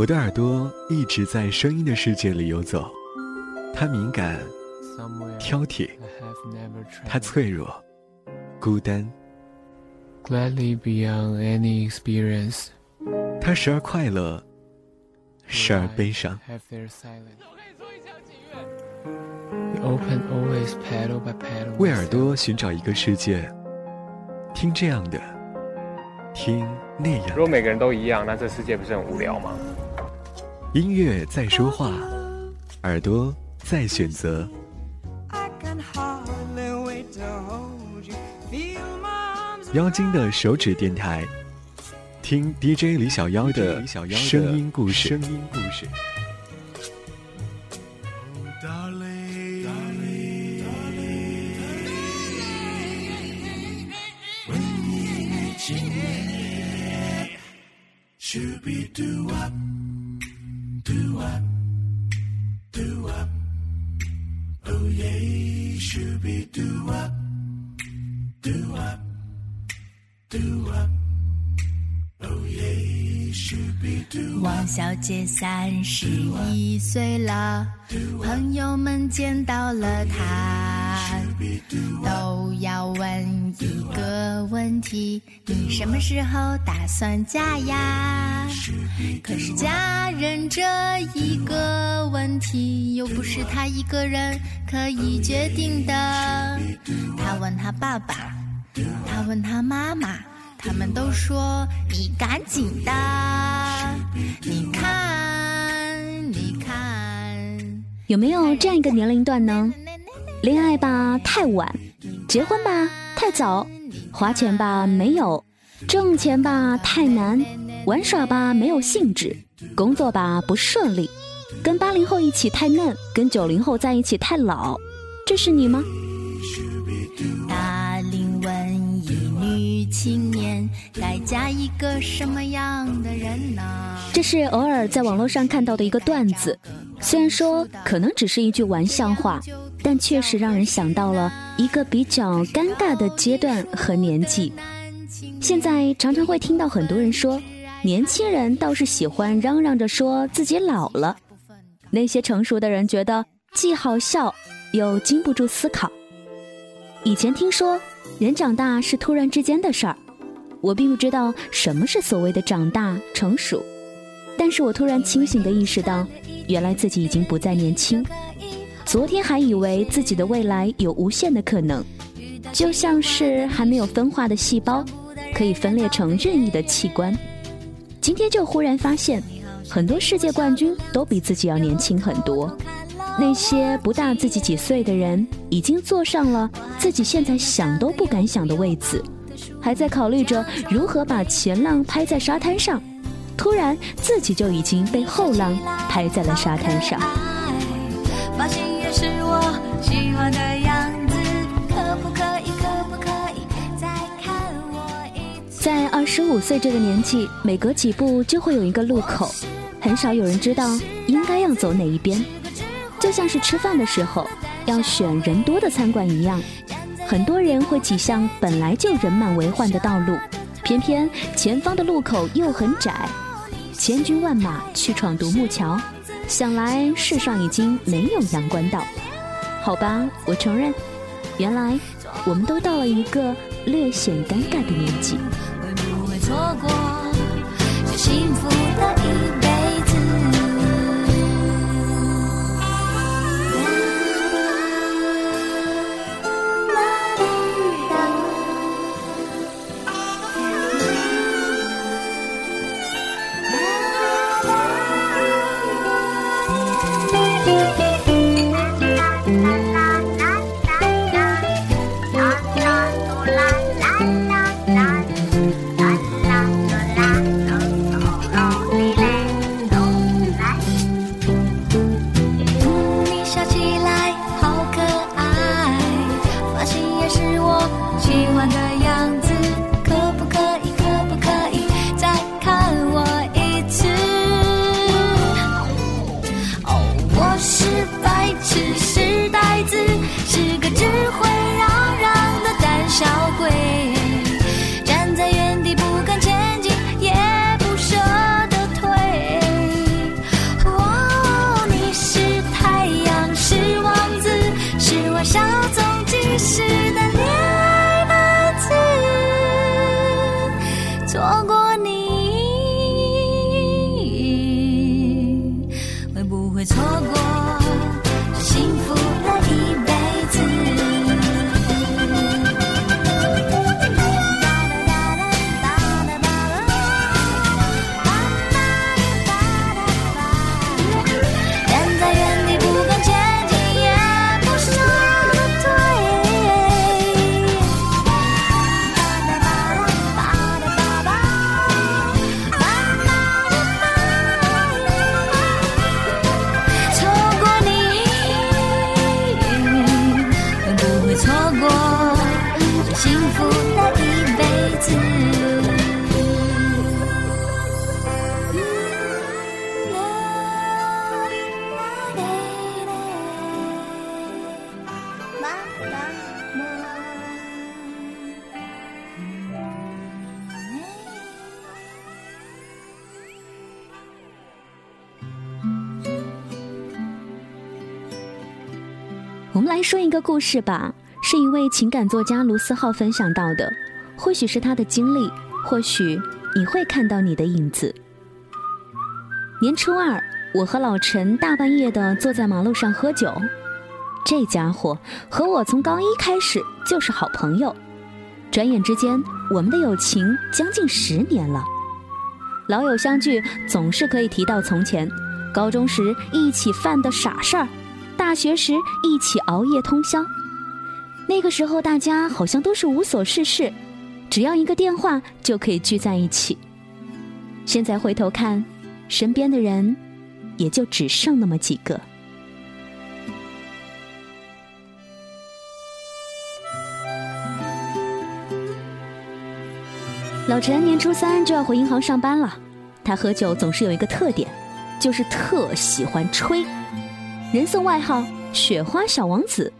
我的耳朵一直在声音的世界里游走，它敏感、挑剔，它脆弱、孤单。Gladly beyond any experience，它时而快乐，时而悲伤。为耳朵寻找一个世界，听这样的，听那样。如果每个人都一样，那这世界不是很无聊吗？音乐在说话，耳朵在选择。妖精的手指电台，听 DJ 李小妖的声音故事。姐三十一岁了，朋友们见到了她，都要问一个问题：你什么时候打算嫁呀？可是嫁人这一个问题，又不是她一个人可以决定的。她问她爸爸，她问她妈妈。他们都说你赶紧的，你看，你看，有没有这样一个年龄段呢？恋爱吧太晚，结婚吧太早，花钱吧没有，挣钱吧太难，玩耍吧没有兴致，工作吧不顺利，跟八零后一起太嫩，跟九零后在一起太老，这是你吗？青年该嫁一个什么样的人呢？这是偶尔在网络上看到的一个段子，虽然说可能只是一句玩笑话，但确实让人想到了一个比较尴尬的阶段和年纪。现在常常会听到很多人说，年轻人倒是喜欢嚷嚷着说自己老了，那些成熟的人觉得既好笑又经不住思考。以前听说。人长大是突然之间的事儿，我并不知道什么是所谓的长大成熟，但是我突然清醒的意识到，原来自己已经不再年轻。昨天还以为自己的未来有无限的可能，就像是还没有分化的细胞，可以分裂成任意的器官。今天就忽然发现，很多世界冠军都比自己要年轻很多。那些不大自己几岁的人，已经坐上了自己现在想都不敢想的位子，还在考虑着如何把前浪拍在沙滩上，突然自己就已经被后浪拍在了沙滩上。在二十五岁这个年纪，每隔几步就会有一个路口，很少有人知道应该要走哪一边。就像是吃饭的时候要选人多的餐馆一样，很多人会挤向本来就人满为患的道路，偏偏前方的路口又很窄，千军万马去闯独木桥，想来世上已经没有阳关道。好吧，我承认，原来我们都到了一个略显尴尬的年纪。会不会错过幸福的小鬼我们来说一个故事吧，是一位情感作家卢思浩分享到的，或许是他的经历，或许你会看到你的影子。年初二，我和老陈大半夜的坐在马路上喝酒，这家伙和我从高一开始就是好朋友，转眼之间，我们的友情将近十年了。老友相聚，总是可以提到从前，高中时一起犯的傻事儿。大学时一起熬夜通宵，那个时候大家好像都是无所事事，只要一个电话就可以聚在一起。现在回头看，身边的人也就只剩那么几个。老陈年初三就要回银行上班了，他喝酒总是有一个特点，就是特喜欢吹。人送外号“雪花小王子”，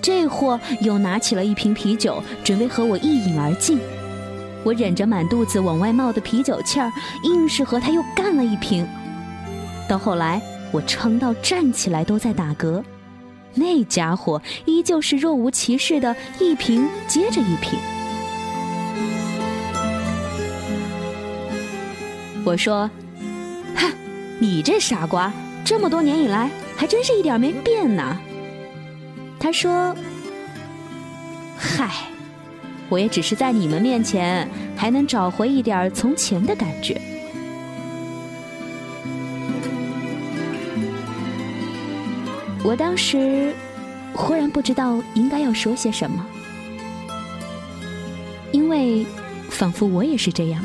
这货又拿起了一瓶啤酒，准备和我一饮而尽。我忍着满肚子往外冒的啤酒气儿，硬是和他又干了一瓶。到后来，我撑到站起来都在打嗝，那家伙依旧是若无其事的一瓶接着一瓶。我说：“哼，你这傻瓜，这么多年以来。”还真是一点没变呢。他说：“嗨，我也只是在你们面前还能找回一点从前的感觉。”我当时忽然不知道应该要说些什么，因为仿佛我也是这样。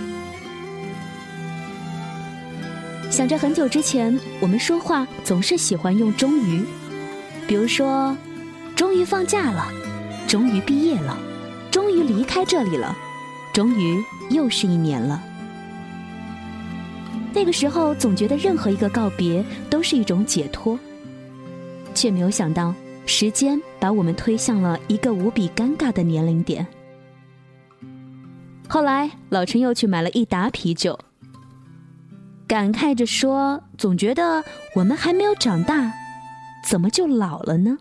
想着很久之前，我们说话总是喜欢用“终于”，比如说，终于放假了，终于毕业了，终于离开这里了，终于又是一年了。那个时候总觉得任何一个告别都是一种解脱，却没有想到时间把我们推向了一个无比尴尬的年龄点。后来，老陈又去买了一打啤酒。感慨着说：“总觉得我们还没有长大，怎么就老了呢？”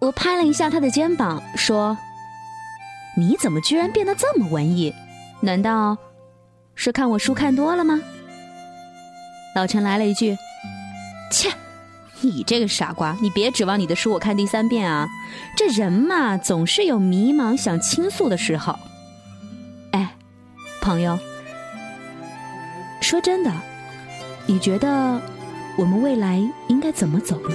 我拍了一下他的肩膀，说：“你怎么居然变得这么文艺？难道是看我书看多了吗？”老陈来了一句：“切，你这个傻瓜，你别指望你的书我看第三遍啊！这人嘛，总是有迷茫想倾诉的时候。”朋友。说真的，你觉得我们未来应该怎么走呢？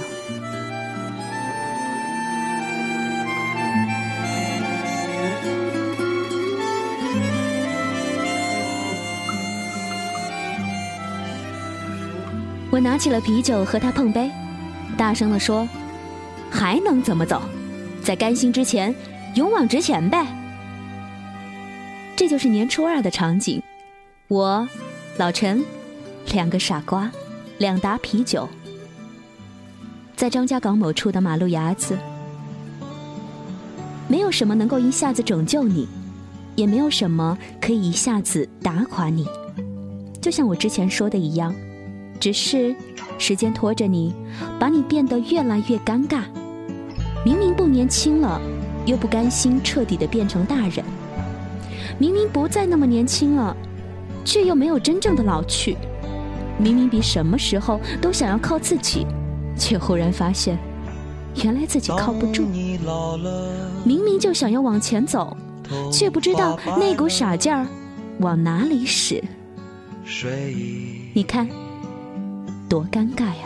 我拿起了啤酒和他碰杯，大声的说：“还能怎么走？在甘心之前，勇往直前呗！”这就是年初二的场景，我。老陈，两个傻瓜，两打啤酒，在张家港某处的马路牙子，没有什么能够一下子拯救你，也没有什么可以一下子打垮你。就像我之前说的一样，只是时间拖着你，把你变得越来越尴尬。明明不年轻了，又不甘心彻底的变成大人。明明不再那么年轻了，却又没有真正的老去。明明比什么时候都想要靠自己，却忽然发现，原来自己靠不住。明明就想要往前走，却不知道那股傻劲儿往哪里使。你看，多尴尬呀！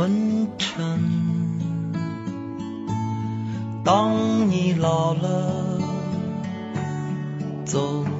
当你老了，走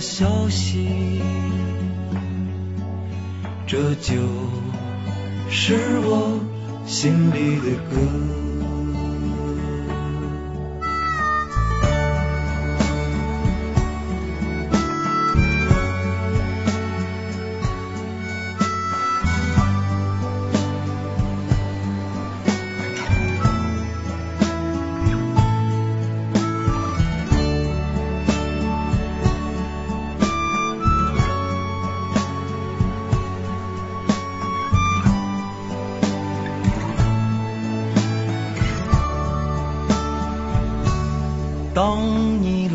消息，这就是我心里的歌。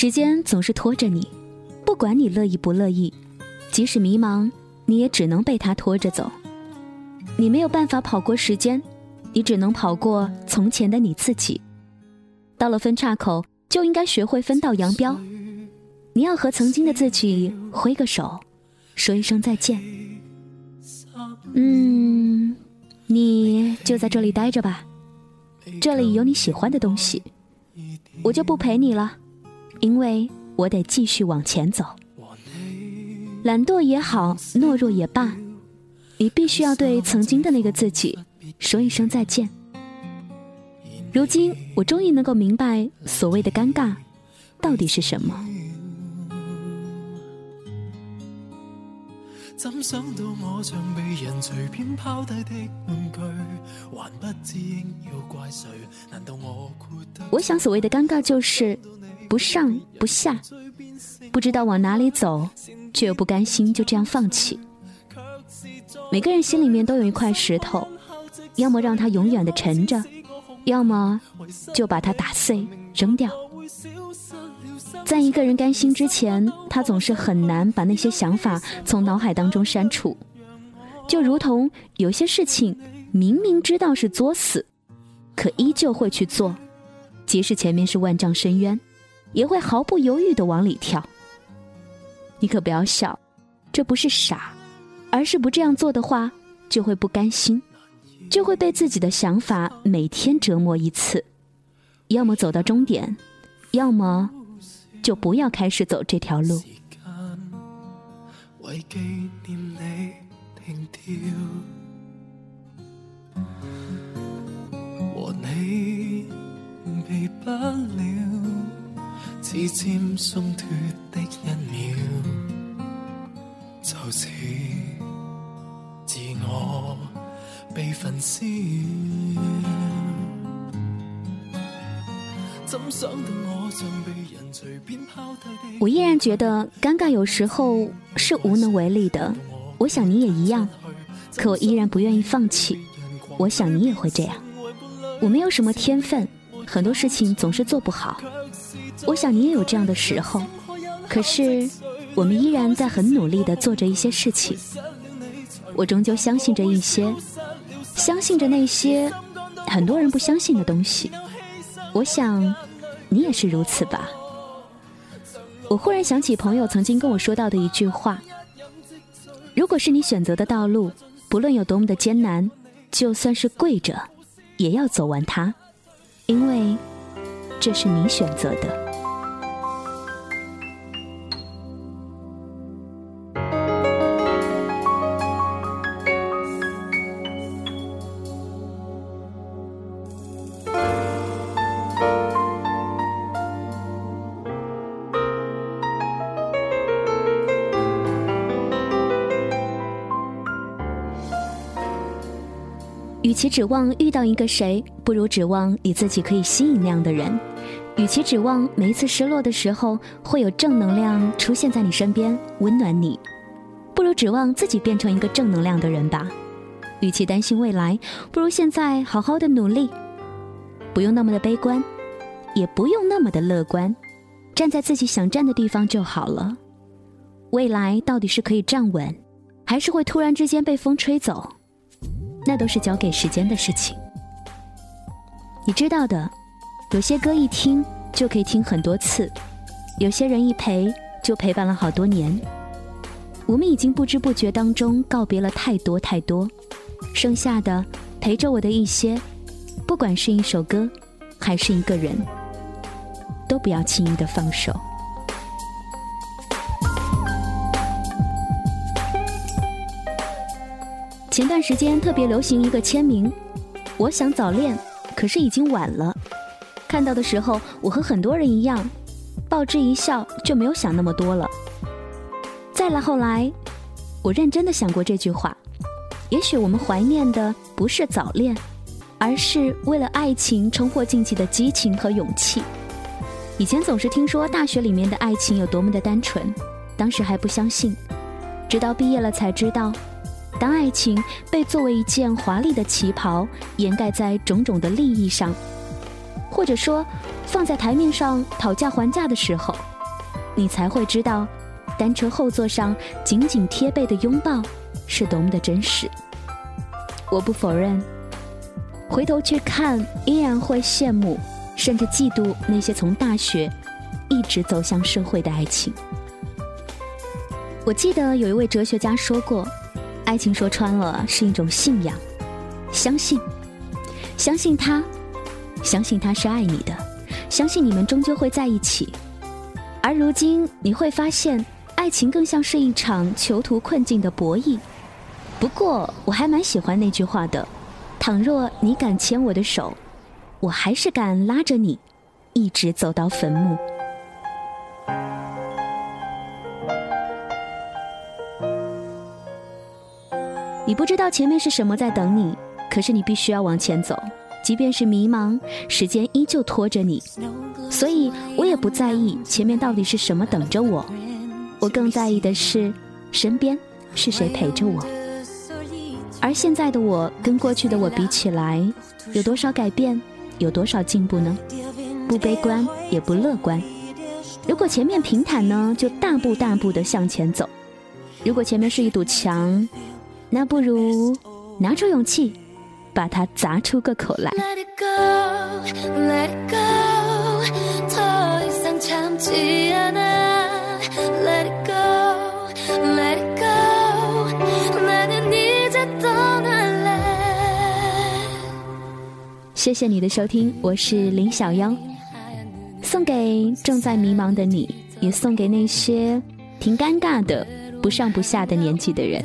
时间总是拖着你，不管你乐意不乐意，即使迷茫，你也只能被它拖着走。你没有办法跑过时间，你只能跑过从前的你自己。到了分岔口，就应该学会分道扬镳。你要和曾经的自己挥个手，说一声再见。嗯，你就在这里待着吧，这里有你喜欢的东西。我就不陪你了，因为我得继续往前走。懒惰也好，懦弱也罢，你必须要对曾经的那个自己说一声再见。如今，我终于能够明白所谓的尴尬到底是什么。怎想到我像被人随便抛低的玩具，还不知应要怪谁？难道我我想，所谓的尴尬就是不上不下，不知道往哪里走，却又不甘心就这样放弃。每个人心里面都有一块石头，要么让它永远的沉着，要么就把它打碎扔掉。在一个人甘心之前，他总是很难把那些想法从脑海当中删除。就如同有些事情明明知道是作死，可依旧会去做，即使前面是万丈深渊，也会毫不犹豫的往里跳。你可不要笑，这不是傻，而是不这样做的话，就会不甘心，就会被自己的想法每天折磨一次，要么走到终点，要么。就不要开始走这条路。为纪念你停掉，和你避不了指尖松脱的一秒，就似自我被焚烧。我像被人随便抛低的？我依然觉得尴尬有时候是无能为力的。我想你也一样，可我依然不愿意放弃。我想你也会这样。我没有什么天分，很多事情总是做不好。我想你也有这样的时候，可是我们依然在很努力的做着一些事情。我终究相信着一些，相信着那些很多人不相信的东西。我想，你也是如此吧。我忽然想起朋友曾经跟我说到的一句话：如果是你选择的道路，不论有多么的艰难，就算是跪着，也要走完它，因为这是你选择的。其指望遇到一个谁，不如指望你自己可以吸引那样的人；与其指望每一次失落的时候会有正能量出现在你身边温暖你，不如指望自己变成一个正能量的人吧；与其担心未来，不如现在好好的努力，不用那么的悲观，也不用那么的乐观，站在自己想站的地方就好了。未来到底是可以站稳，还是会突然之间被风吹走？那都是交给时间的事情。你知道的，有些歌一听就可以听很多次，有些人一陪就陪伴了好多年。我们已经不知不觉当中告别了太多太多，剩下的陪着我的一些，不管是一首歌，还是一个人，都不要轻易的放手。前段时间特别流行一个签名，我想早恋，可是已经晚了。看到的时候，我和很多人一样，报之一笑，就没有想那么多了。再来后来，我认真的想过这句话：也许我们怀念的不是早恋，而是为了爱情冲破禁忌的激情和勇气。以前总是听说大学里面的爱情有多么的单纯，当时还不相信，直到毕业了才知道。当爱情被作为一件华丽的旗袍掩盖在种种的利益上，或者说放在台面上讨价还价的时候，你才会知道，单车后座上紧紧贴背的拥抱是多么的真实。我不否认，回头去看依然会羡慕，甚至嫉妒那些从大学一直走向社会的爱情。我记得有一位哲学家说过，爱情说穿了是一种信仰，相信，相信他，相信他是爱你的，相信你们终究会在一起。而如今你会发现，爱情更像是一场囚徒困境的博弈。不过我还蛮喜欢那句话的：倘若你敢牵我的手，我还是敢拉着你，一直走到坟墓。你不知道前面是什么在等你，可是你必须要往前走，即便是迷茫，时间依旧拖着你。所以我也不在意前面到底是什么等着我，我更在意的是身边是谁陪着我。而现在的我跟过去的我比起来，有多少改变，有多少进步呢？不悲观也不乐观。如果前面平坦呢，就大步大步的向前走；如果前面是一堵墙，那不如拿出勇气，把它砸出个口来。谢谢你的收听，我是林小妖，送给正在迷茫的你，也送给那些挺尴尬的、不上不下的年纪的人。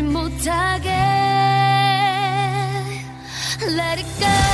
알지 못하게 Let it go